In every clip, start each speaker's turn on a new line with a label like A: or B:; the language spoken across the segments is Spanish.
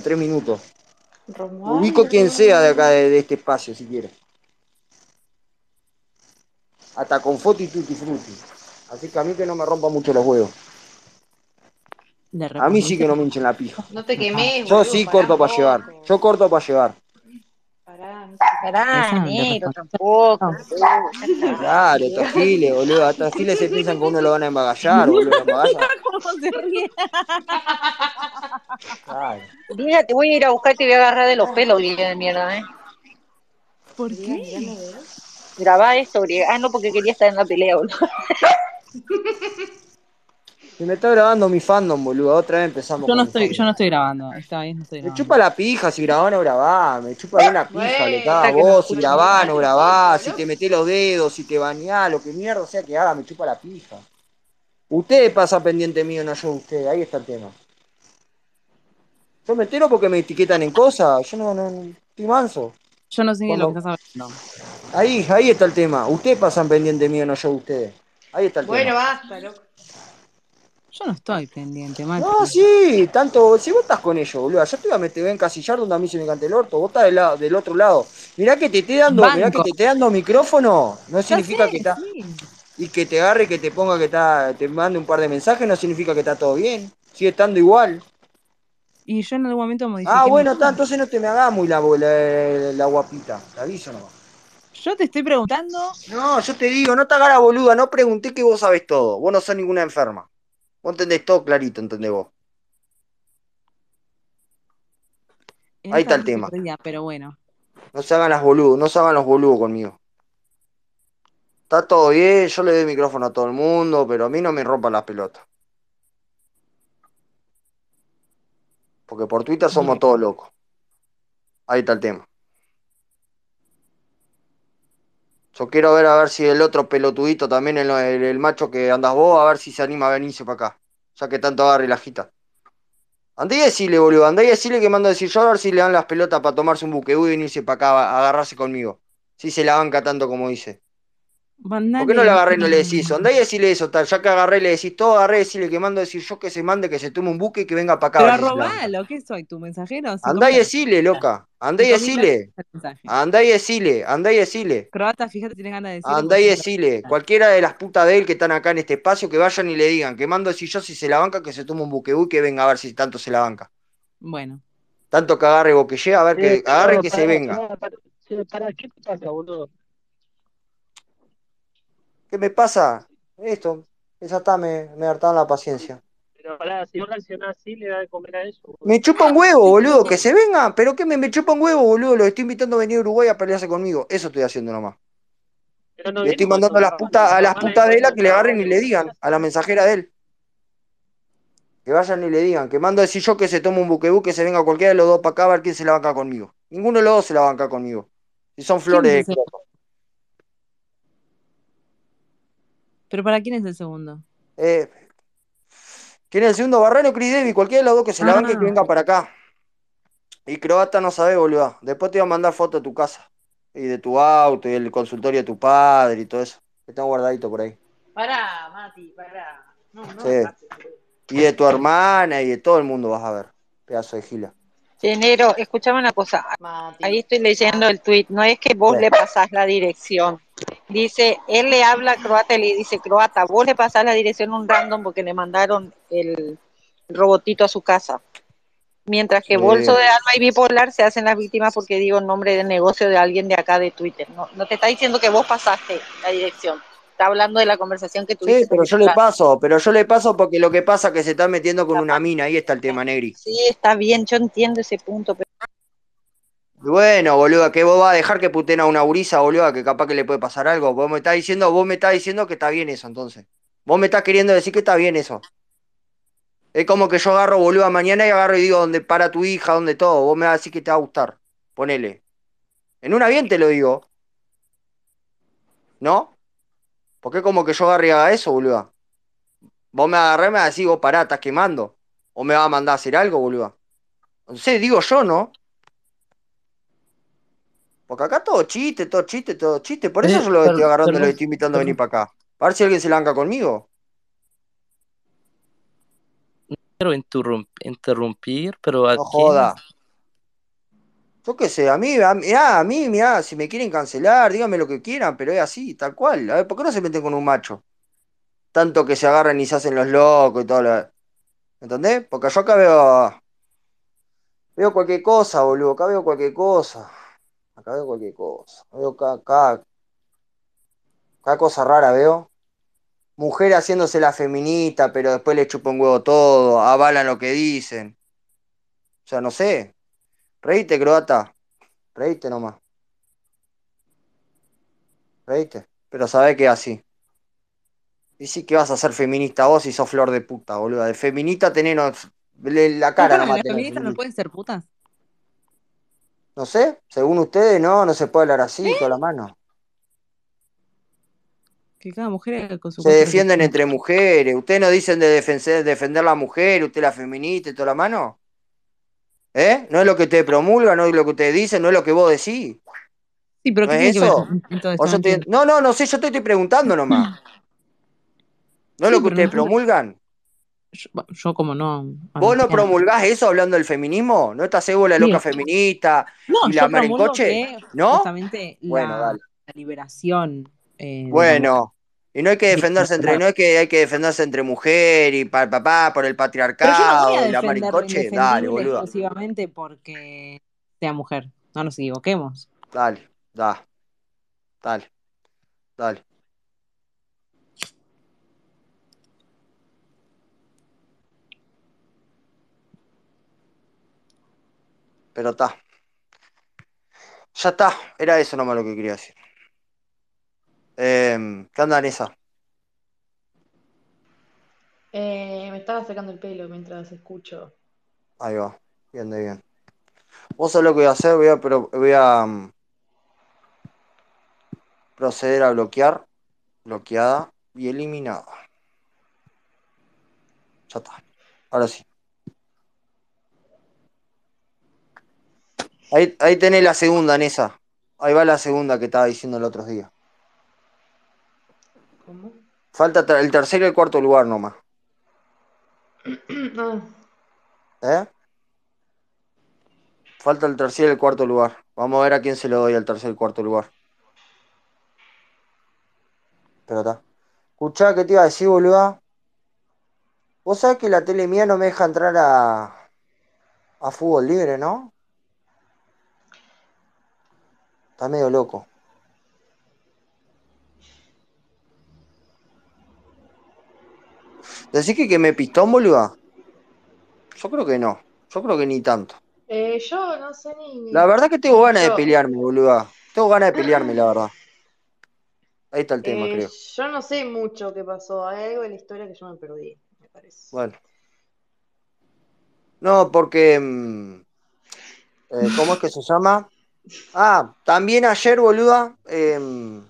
A: tres minutos. Ubico quien sea de acá, de, de este espacio, si quiere. Hasta con foto y tutti frutti. Así que a mí que no me rompa mucho los huevos. A mí sí que no me hinchen la pija.
B: No te quemes,
A: Yo
B: boludo,
A: sí
B: pará
A: corto para llevar. Yo corto para llevar.
B: Pará, no
C: Pará, negro, tampoco.
A: Claro, giles, boludo. Giles se piensan que uno lo van a embagallar, boludo. Lo.
D: ¿Cómo se ríe?
C: Mira, te voy a ir a buscar y te voy a agarrar de los pelos, vieja de mierda, ¿eh?
D: ¿Por qué?
C: Grabá esto, griega. Ah, no, porque quería estar en la pelea, boludo.
A: Se me está grabando mi fandom, boludo. Otra vez empezamos
D: Yo no
A: con mi
D: estoy, yo no estoy grabando. Esta vez no estoy
A: Me
D: grabando.
A: chupa la pija si grabás o no grabás. Me chupa la pija, le caga vos. Si grabás, no grabás. Si te metés los dedos, si te bañás, lo que mierda sea que haga, me chupa la pija. Ustedes pasan pendiente mío, no yo ustedes. Ahí está el tema. Yo me entero porque me etiquetan en cosas. Yo no, no, no- estoy manso.
D: Yo no sé ni de lo que estás hablando.
A: Ahí, ahí está el tema. Ustedes pasan pendiente mío, no yo ustedes. Ahí está el
B: Bueno,
A: tema.
B: basta, loco.
D: Yo no estoy pendiente, Maxi.
A: No, sí, tanto, si vos estás con ellos, boludo, yo te voy a meter voy a encasillar donde a mí se me cante el orto, vos estás del, lado, del otro lado. Mirá que te esté dando, mirá que te esté dando micrófono, no
D: Ya
A: significa
D: sé,
A: que está,
D: sí.
A: Y que te agarre, que te ponga que está, te mande un par de mensajes, no significa que está todo bien, sigue estando igual.
D: Y yo en algún momento modifiqué.
A: Ah, bueno, está, entonces no te me hagas muy la, la, la guapita, te aviso nomás.
D: Yo te estoy preguntando.
A: No, yo te digo, no te hagas la boluda, no pregunté que vos sabés todo, vos no sos ninguna enferma. Vos entendés todo clarito, entendés vos.
D: en
A: Ahí está el tema.
D: pero bueno.
A: No se hagan las boludos, no se hagan los boludos conmigo. Está todo bien, yo le doy micrófono a todo el mundo, pero a mí no me rompan las pelotas. Porque por Twitter somos todos locos. Ahí está el tema. Yo quiero ver a ver si el otro pelotudito también, el, el- el macho que andas vos, a ver si se anima a venirse para acá. Ya que tanto agarre y la agita. Andá y decirle, boludo, andá y decirle que mando a decir yo a ver si le dan las pelotas para tomarse un buquebú y venirse para acá a agarrarse conmigo. Si se la banca tanto como dice.
D: Mandale.
A: ¿Por qué no le agarré y no le decís? Andá y decirle eso, tal. Ya que agarré y le decís todo, agarré y decirle que mando a decir yo que se mande, que se tome un buque y que venga para acá.
D: Pero arrobalo, ¿qué soy? ¿Tu mensajero?
A: Andá y decirle, loca. Andá y
D: mensaje.
A: Andá y decirle. Andá y decirle.
D: Croata, fíjate, tienes ganas de decirlo.
A: Andá y decirle. Cualquiera de las putas de él que están acá en este espacio, que vayan y le digan que mando a decir yo si se la banca, que se tome un buquebú y que venga a ver si tanto se la banca.
D: Bueno.
A: Tanto que agarre boquelle, a ver que
E: Eh,
A: agarre que se venga.
E: pará, ¿qué te pasa, boludo?
A: ¿Qué me pasa? Esto. Esa está, me, me hartaron la paciencia.
E: Pero pará, si vos reaccionás así, le da de comer a eso, boludo.
A: Me chupa un huevo, boludo, que se venga. ¿Pero qué me, me chupa un huevo, boludo? Lo estoy invitando a venir a Uruguay a pelearse conmigo. Eso estoy haciendo nomás.
E: Pero no
A: Le estoy mandando a las putas, a las putas de él a que le agarren y le digan, a la mensajera de él. Que vayan y le digan, que mando a decir yo que se tome un buquebú, que se venga cualquiera de los dos para acá a ver quién se la banca conmigo. Ninguno de los dos se la banca conmigo. Si son flores de
D: es ese?
A: croto.
D: ¿Pero para quién es el segundo?
A: Eh, ¿Quién es el segundo? Barreno o Chris Davis, cualquiera de los dos que se la banque y que
D: Ah.
A: venga para acá. Y croata no sabe, boludo. Después te voy a mandar fotos de tu casa. Y de tu auto, y el consultorio de tu padre y todo eso. Que están guardadito por ahí.
B: Pará, Mati, pará. No, no,
A: Sí. Y de tu hermana y de todo el mundo vas a ver. Pedazo de gila.
C: Che, negro, escuchame una cosa.
B: Mati.
C: Ahí estoy leyendo el tweet. No es que vos
A: Sí.
C: le pasás la dirección. Dice, él le habla croata y le dice, croata, vos le pasás la dirección a un random porque le mandaron el robotito a su casa. Mientras que. Bolso de Alma y Bipolar se hacen las víctimas porque digo el nombre del negocio de alguien de acá de Twitter. No, no te está diciendo que vos pasaste la dirección. Está hablando de la conversación que tuviste.
A: Sí, pero yo le paso, pero yo le paso porque lo que pasa es que se está metiendo con una mina, ahí está el tema, Negri.
C: Sí, está bien, yo entiendo ese punto, pero
A: Bueno, boludo, que vos vas a dejar que puten a una gurisa, boludo, que capaz que le puede pasar algo. Vos me estás diciendo, vos me estás diciendo que está bien eso, entonces. Vos me estás queriendo decir que está bien eso. Es como que yo agarro, boludo, mañana y agarro y digo dónde para tu hija, dónde todo. Vos me vas a decir que te va a gustar. Ponele. En una bien te lo digo. ¿No? Porque como que yo agarre y haga eso, boludo. Vos me agarré y me vas a decir, vos pará, estás quemando. O me vas a mandar a hacer algo, boludo. No sé, digo yo, ¿no? Porque acá todo chiste, todo chiste, todo chiste. Por eso
D: Eh,
A: yo lo estoy agarrando y lo estoy invitando a venir para acá. A ver si alguien se la banca conmigo.
F: quiero interrum- interrumpir, pero ¿a
A: No joda. Yo qué sé, a mí, a, mirá, a mí, mirá, si me quieren cancelar, díganme lo que quieran, pero es así, tal cual. A ver, ¿por qué no se meten con un macho? Tanto que se agarran y se hacen los locos y todo lo... ¿Entendés? Porque yo acá veo. Veo cualquier cosa, boludo. Acá veo cualquier cosa. Acá veo cualquier cosa. Veo acá, acá. Cada cosa rara veo. Mujer haciéndose la feminista, pero después le chupa un huevo todo, avalan lo que dicen. O sea, no sé. Reíte, croata. Reíte nomás. Reíte. Pero sabés que es así. Y sí que vas a ser feminista vos y sos flor de puta, boludo. De feminista tenés la cara nomás.
D: ¿Las feministas no pueden ser putas?
A: No sé, según ustedes, no, no se puede hablar así, con la mano.
D: Que cada mujer haga con su
A: Se defienden entre mujeres. ¿Ustedes no dicen de defender, defender la mujer, usted la feminista y toda la mano? ¿Eh? ¿No es lo que ustedes promulgan, no es lo que ustedes dicen, no es lo que vos decís?
D: Sí, pero
A: ¿No
D: ¿qué
A: es
D: que
A: eso? O yo
D: No
A: estoy-. No, no, no sé, yo te estoy preguntando nomás. ¿No es
D: Sí,
A: lo que ustedes promulgan?
D: Yo, yo como no.
A: ¿Vos no promulgás eso hablando del feminismo? ¿No estás la
D: Sí.
A: loca feminista
D: No,
A: y la ¿No?
D: justamente
A: Bueno,
D: la,
A: dale.
D: la liberación eh, la.
A: Bueno, y no hay que defenderse entre, no hay que, hay que defenderse entre mujer y pa- papá por el
D: no
A: patriarcado
D: a
A: y la marincoche, dale, boludo.
D: exclusivamente porque sea mujer. No nos equivoquemos.
A: Dale, da. Dale. Dale. Pero está. Ya está. Era eso nomás lo que quería decir. Eh, ¿Qué anda, Nessa?
B: Eh, me estaba sacando el pelo mientras escucho.
A: Ahí va. Bien, de bien. Vos sabés lo que voy a hacer. Voy a, pero voy a mm, proceder a bloquear. Bloqueada y eliminada. Ya está. Ahora sí. Ahí, ahí tenés la segunda, Nessa. Ahí va la segunda que estaba diciendo el otro día.
B: ¿Cómo?
A: Falta el tercero y el cuarto lugar nomás.
B: Ah,
A: ¿Eh? Falta el tercer y el cuarto lugar. Vamos a ver a quién se lo doy al tercer y cuarto lugar. Pero está. Escuchá, ¿qué te iba a decir, boluda? Vos sabés que la tele mía no me deja entrar a, a fútbol libre, ¿no? Está medio loco. ¿Decís que, que me pistón, boluda? Yo creo que no. Yo creo que ni tanto.
B: eh, yo no sé ni. ni-
A: La verdad que tengo ganas de pelearme, boluda. Tengo ganas de pelearme, la verdad. Ahí está el tema,
B: eh,
A: creo.
B: yo no sé mucho qué pasó. Hay algo de la historia que yo me perdí, me parece.
A: Bueno. No, porque. mm, eh, ¿Cómo es que se llama? Ah, también ayer, boluda. em,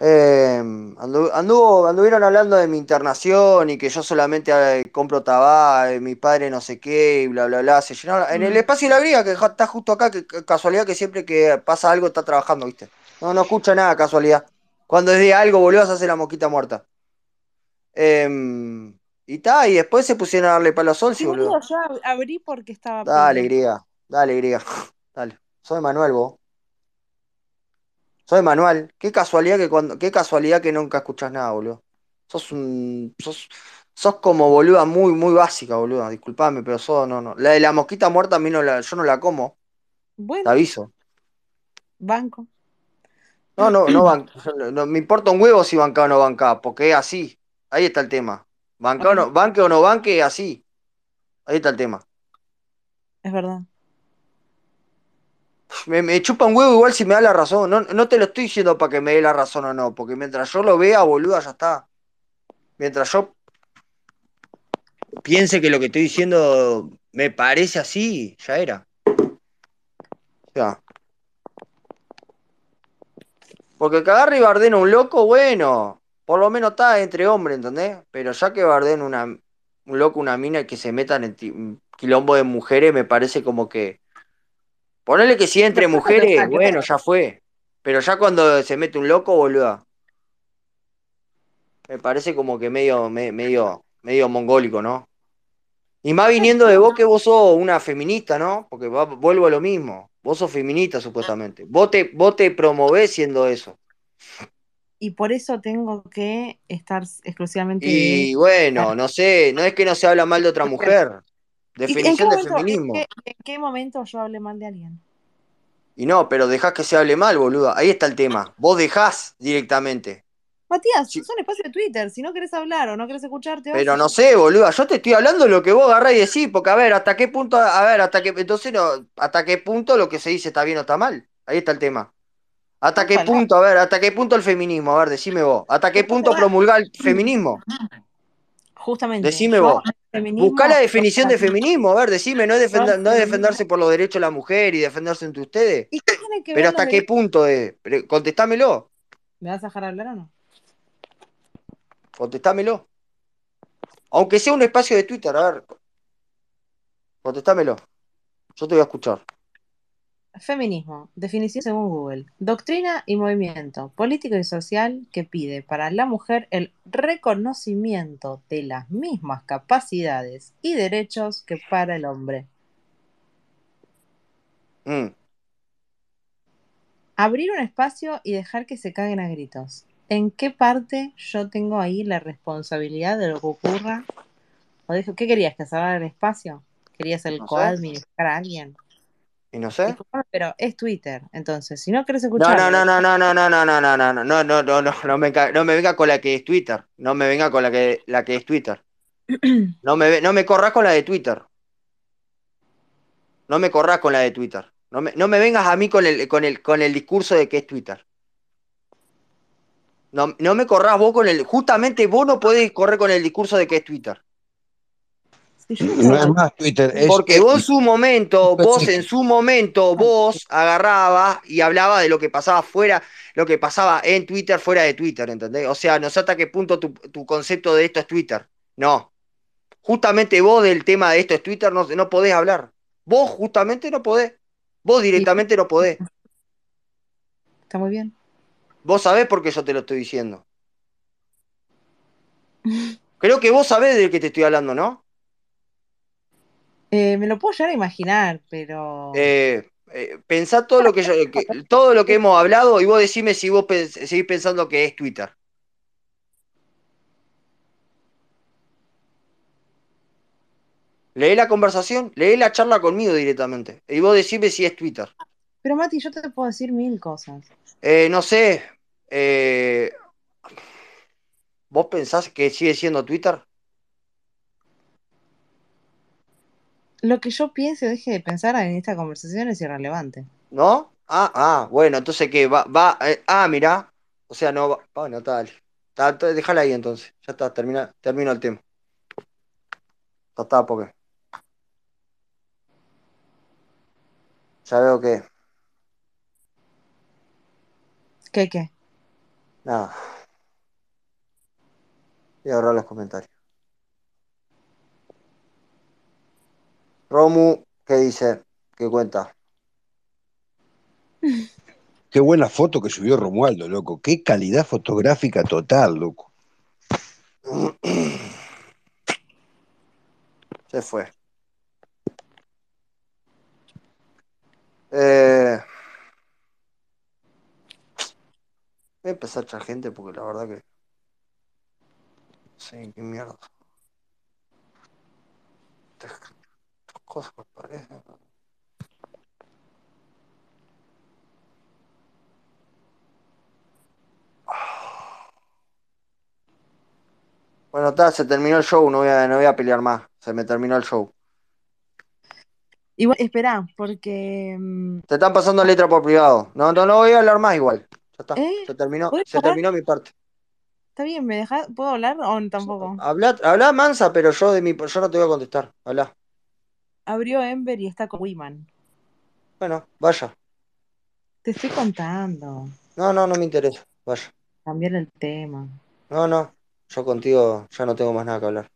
A: em, andu- anduvo, anduvieron hablando de mi internación y que yo solamente eh, compro tabaco, mi padre no sé qué, y bla, bla, bla. Se llenaron. En el
B: Mm.
A: espacio de la vida, que está justo acá, que casualidad que siempre que pasa algo está trabajando, ¿viste? No, no escucha nada, casualidad. Cuando es de algo, boludo, se hace la mosquita muerta. Em, y ta, y después se pusieron a darle palo a Sol,
D: Sí,
A: boludo.
D: yo ab- abrí porque estaba
A: Dale,
D: pila.
A: Dale, griega, dale. Soy Manuel, vos. Soy Manuel. Qué casualidad que cuando, qué casualidad que nunca escuchás nada, boludo. Sos un, sos, sos como boluda muy, muy básica, boluda. Disculpame, pero sos, no, no. La de la mosquita muerta a mí no la, yo no la como, te
D: Bueno,
A: aviso.
D: banco.
A: No, no, no, ban- no, no, me importa un huevo si banca o no banca, porque es así. Ahí está el tema. Banca o no, banque o no banque, es así. Ahí está el tema.
D: Es verdad.
A: Me, me chupa un huevo igual si me da la razón. No, no te lo estoy diciendo para que me dé la razón o no, porque mientras yo lo vea, boluda, ya está. Mientras yo piense que lo que estoy diciendo me parece así, ya era. Sea. Porque que agarre y bardena un loco, bueno, por lo menos está entre hombres, ¿entendés? Pero ya que barden una, un loco, una mina que se metan en ti- quilombo de mujeres, me parece como que. Ponele que si entre mujeres, bueno, ya fue. Pero ya cuando se mete un loco, boluda. Me parece como que medio, me- medio. medio mongólico, ¿no? Y más viniendo de vos que vos sos una feminista, ¿no? Porque va- vuelvo a lo mismo. Vos sos feminista, supuestamente. Vos te, vos te promovés siendo eso.
D: Y por eso tengo que estar exclusivamente
A: Y bueno, no sé, no es que no se habla mal de otra mujer.
D: ¿Y ¿En qué,
A: Definición de
D: momento, en,
A: feminismo.
D: qué, en qué momento yo hablé mal de alguien?
A: Y no, pero dejás que se hable mal, boluda. Ahí está el tema. Vos dejás directamente.
D: Matías,
A: Sí.
D: son espacio de Twitter. Si no querés hablar o no querés escucharte,
A: Pero no sé, boluda, yo te estoy hablando de lo que vos agarrás y decís, porque a ver, hasta qué punto, a ver, hasta qué, entonces no, hasta qué punto lo que se dice está bien o está mal. Ahí está el tema. ¿Hasta qué punto, a ver, hasta qué punto el feminismo? A ver, decime vos. ¿Hasta qué punto promulgar el feminismo?
D: Justamente.
A: Decime vos. Buscá la definición de feminismo, a ver, decime, no es, defender, no es defenderse por los derechos de la mujer y defenderse entre ustedes.
D: ¿Y qué tiene que ver
A: Pero hasta qué punto es. Contestámelo,
D: ¿Me vas a dejar hablar o no?
A: contestámelo. Aunque sea un espacio de Twitter, a ver. Contestámelo. Yo te voy a escuchar.
D: Feminismo, definición según Google. Doctrina y movimiento político y social que pide para la mujer el reconocimiento de las mismas capacidades y derechos que para el hombre.
A: Mm.
D: Abrir un espacio y dejar que se caguen a gritos. ¿En qué parte yo tengo ahí la responsabilidad de lo que ocurra? ¿O dejo- ¿Qué querías? ¿Que cerrara el espacio? ¿Querías el
A: No
D: coadministrar a alguien?
A: ¿Y no sé?
D: Pero es Twitter. Entonces, si no querés
A: No,
D: escuchar.
A: no, no, no, no, no, no, no, no, no, no, no, no, no, no, no, no me, no me venga con la que es Twitter. No me venga con la que, la que es Twitter. No me, no me corras con la de Twitter. No me corras con la de Twitter. No me, no me vengas a mí con el, con el, con el discurso de que es Twitter. No, no me corras vos con el. Justamente vos no podés correr con el discurso de que es Twitter.
G: No es más Twitter, es
A: Porque vos su momento, vos en su momento, vos agarrabas y hablabas de lo que pasaba fuera, lo que pasaba en Twitter fuera de Twitter, ¿entendés? O sea, no sé hasta qué punto tu, tu concepto de esto es Twitter. No. Justamente vos del tema de esto es Twitter no, no podés hablar. Vos justamente no podés. Vos directamente no podés.
D: Está muy bien.
A: Vos sabés por qué yo te lo estoy diciendo. Creo que vos sabés de qué te estoy hablando, ¿no?
D: Eh, me lo puedo llegar a imaginar, pero.
A: Eh, eh, pensá todo lo que, yo, que- todo lo que hemos hablado y vos decime si vos pens- seguís pensando que es Twitter. Lee la conversación, lee la charla conmigo directamente. Y vos decime si es Twitter.
D: Pero Mati, yo te puedo decir mil cosas.
A: Eh, no sé. ¿Vos pensás que sigue siendo Twitter?
D: Lo que yo piense o deje de pensar en esta conversación es irrelevante.
A: ¿No? Ah, ah, bueno, entonces qué, va, va, eh, ah, mirá. O sea, no va. Bueno, tal. Está, está, déjala ahí entonces. Ya está, termina, termino el tema. Ya está, porque. Ya veo que.
D: ¿Qué qué?
A: Nada. Voy a ahorrar los comentarios. Romu, ¿qué dice? ¿Qué cuenta?
G: Qué buena foto que subió Romualdo, loco. Qué calidad fotográfica total, loco.
A: Se fue. Eh, voy a empezar a echar gente porque la verdad que. Sé qué mierda. Cosas me parecen. Bueno, está, se terminó el show, no voy a, no voy a pelear más. Se me terminó el show.
D: Igual, espera, porque. mm,
A: Te están pasando letra por privado. No, no, no voy a hablar más igual. Ya está.
D: ¿Eh?
A: Se terminó,
D: ¿Puedes
A: se terminó mi parte.
D: Está bien, ¿me dejas? ¿Puedo hablar o tampoco?
A: Habla, habla mansa, pero yo de mi yo no te voy a contestar. Habla.
D: Abrió Ember y está con Wiman.
A: Bueno, vaya.
D: Te estoy contando.
A: No, no, no me interesa. Vaya.
D: Cambiar el tema.
A: No, no. Yo contigo ya no tengo más nada que hablar.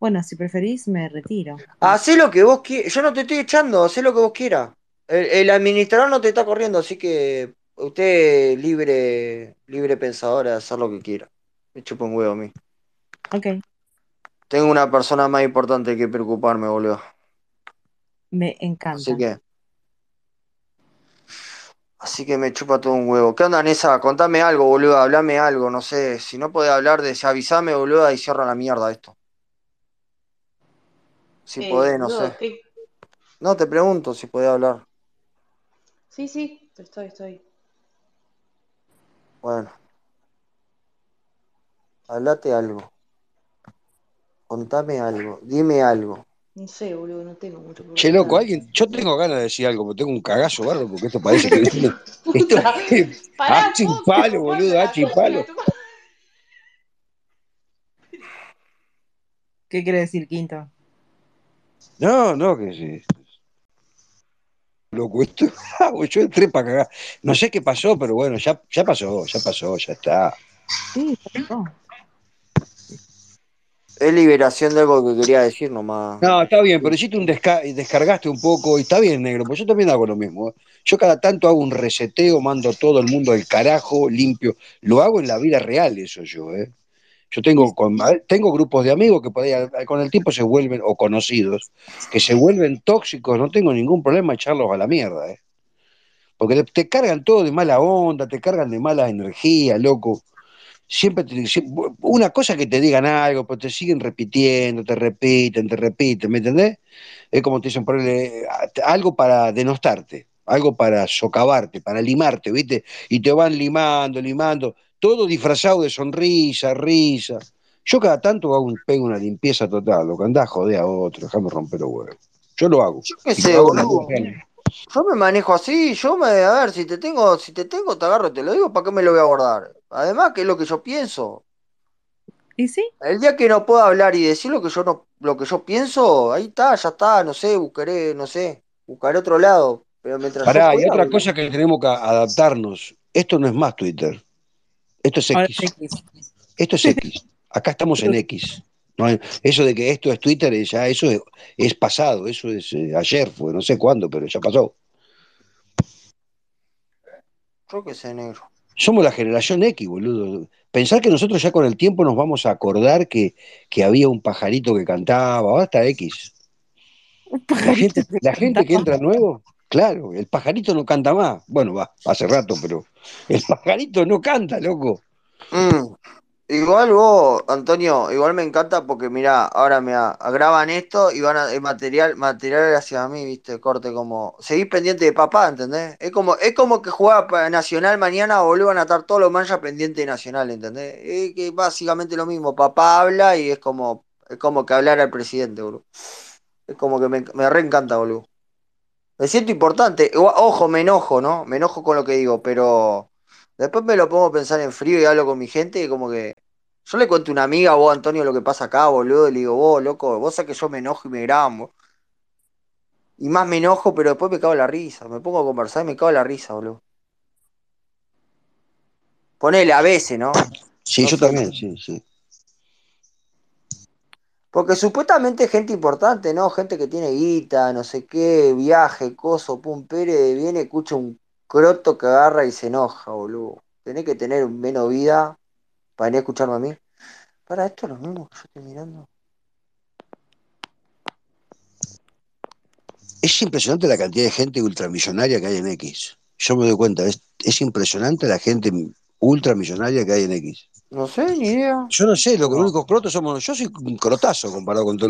D: Bueno, si preferís, me retiro.
A: Hacé lo que vos quieras. Yo no te estoy echando, hacé lo que vos quieras. El, el administrador no te está corriendo, así que usted es libre, libre pensadora de hacer lo que quiera. Me chupa un huevo a mí.
D: Ok.
A: Tengo una persona más importante que preocuparme, boludo.
D: Me encanta.
A: Así que. Así que me chupa todo un huevo. ¿Qué onda, Nessa? Contame algo, boludo. Hablame algo, no sé. Si no podés hablar de avisame, boludo, y cierra la mierda esto. Si
B: Eh,
A: podés, no
B: boludo,
A: sé.
B: ¿qué?
A: No, te pregunto si podés hablar.
B: Sí, sí, estoy, estoy.
A: Bueno. Hablate algo. Contame algo. Dime algo.
B: No sé, boludo, no tengo mucho por
G: Che, loco, alguien, yo tengo ganas de decir algo, pero tengo un cagazo bárbaro porque esto parece que viene. Esto
B: Pará,
G: hache y palo, boludo, hache y palo.
D: ¿Qué quiere decir, Quinto?
G: No, no, que sí. Loco, esto, yo entré para cagar. No sé qué pasó, pero bueno, ya, ya pasó, ya pasó, ya está.
D: Sí, no.
A: Es liberación de algo que quería decir nomás.
G: No, está bien, pero hiciste un desca- descargaste un poco y está bien, negro, pues yo también hago lo mismo. ¿eh? Yo cada tanto hago un reseteo, mando todo el mundo al carajo, limpio. Lo hago en la vida real, eso yo, ¿eh? Yo tengo, con- tengo grupos de amigos que por ahí, con el tiempo se vuelven, o conocidos, que se vuelven tóxicos, no tengo ningún problema echarlos a la mierda, ¿eh? Porque te cargan todo de mala onda, te cargan de mala energía, loco. Siempre te- una cosa que te digan algo, pero te siguen repitiendo, te repiten, te repiten, ¿me entendés? Es como te dicen, ponerle algo para denostarte, algo para socavarte, para limarte, ¿viste? Y te van limando, limando, todo disfrazado de sonrisa, risa. Yo cada tanto hago un, pego una limpieza total, lo que andás joder a otro, déjame romper los huevos. Yo lo hago.
A: Yo qué sé, boludo. Yo me manejo así, yo me, a ver, si te tengo, si te tengo, te agarro, te lo digo, ¿para qué me lo voy a guardar? Además, que es lo que yo pienso.
D: ¿Y sí?
A: El día que no pueda hablar y decir lo que yo no, lo que yo pienso, ahí está, ya está, no sé, buscaré, no sé, buscaré otro lado. Pero mientras
G: Pará, y
A: pueda,
G: otra cosa que tenemos que adaptarnos. Esto no es más Twitter. Esto es
D: Ahora
G: X.
D: es X.
G: Esto es X. Acá estamos en X. No hay- eso de que esto es Twitter, eh, ya eso es, es pasado. Eso es eh, ayer, fue, no sé cuándo, pero ya pasó.
A: Yo qué sé, negro.
G: Somos la generación X, boludo. Pensar que nosotros ya con el tiempo nos vamos a acordar que, que había un pajarito que cantaba, ahora está X. La gente,
D: que
G: la gente que entra nuevo, claro, el pajarito no canta más. Bueno, va, hace rato, pero el pajarito no canta, loco.
A: Mm. Igual vos, Antonio, igual me encanta porque mirá, ahora me graban esto y van a el material, material hacia mí, viste, corte como, seguís pendiente de papá, ¿entendés? Es como, es como que jugaba Nacional mañana, boludo, a estar todos los manchas pendientes de Nacional, ¿entendés? Es que básicamente lo mismo, papá habla y es como, es como que hablar al presidente, boludo. Es como que me, me reencanta, boludo. Me siento importante, ojo, me enojo, ¿no? Me enojo con lo que digo, pero después me lo pongo a pensar en frío y hablo con mi gente y como que yo le cuento a una amiga, vos, Antonio, lo que pasa acá, boludo, y le digo, vos, loco, vos sabés que yo me enojo y me grabo. Y más me enojo, pero después me cago en la risa. Me pongo a conversar y me cago en la risa, boludo. Ponele a veces, ¿no?
G: Sí,
A: No
G: yo
A: sé.
G: también, sí, sí.
A: Porque supuestamente gente importante, ¿no? Gente que tiene guita, no sé qué, viaje, coso, pum, pere, viene, escucha un croto que agarra y se enoja, boludo. Tenés que tener menos vida para venir a escucharme a mí. Para esto es lo mismo que yo estoy mirando.
G: Es impresionante la cantidad de gente ultramillonaria que hay en X. Yo me doy cuenta, es, es impresionante la gente ultramillonaria que hay en X.
A: No sé, ni idea.
G: Yo no sé, lo que
A: No.
G: los únicos crotos somos. Yo soy un crotazo comparado con todo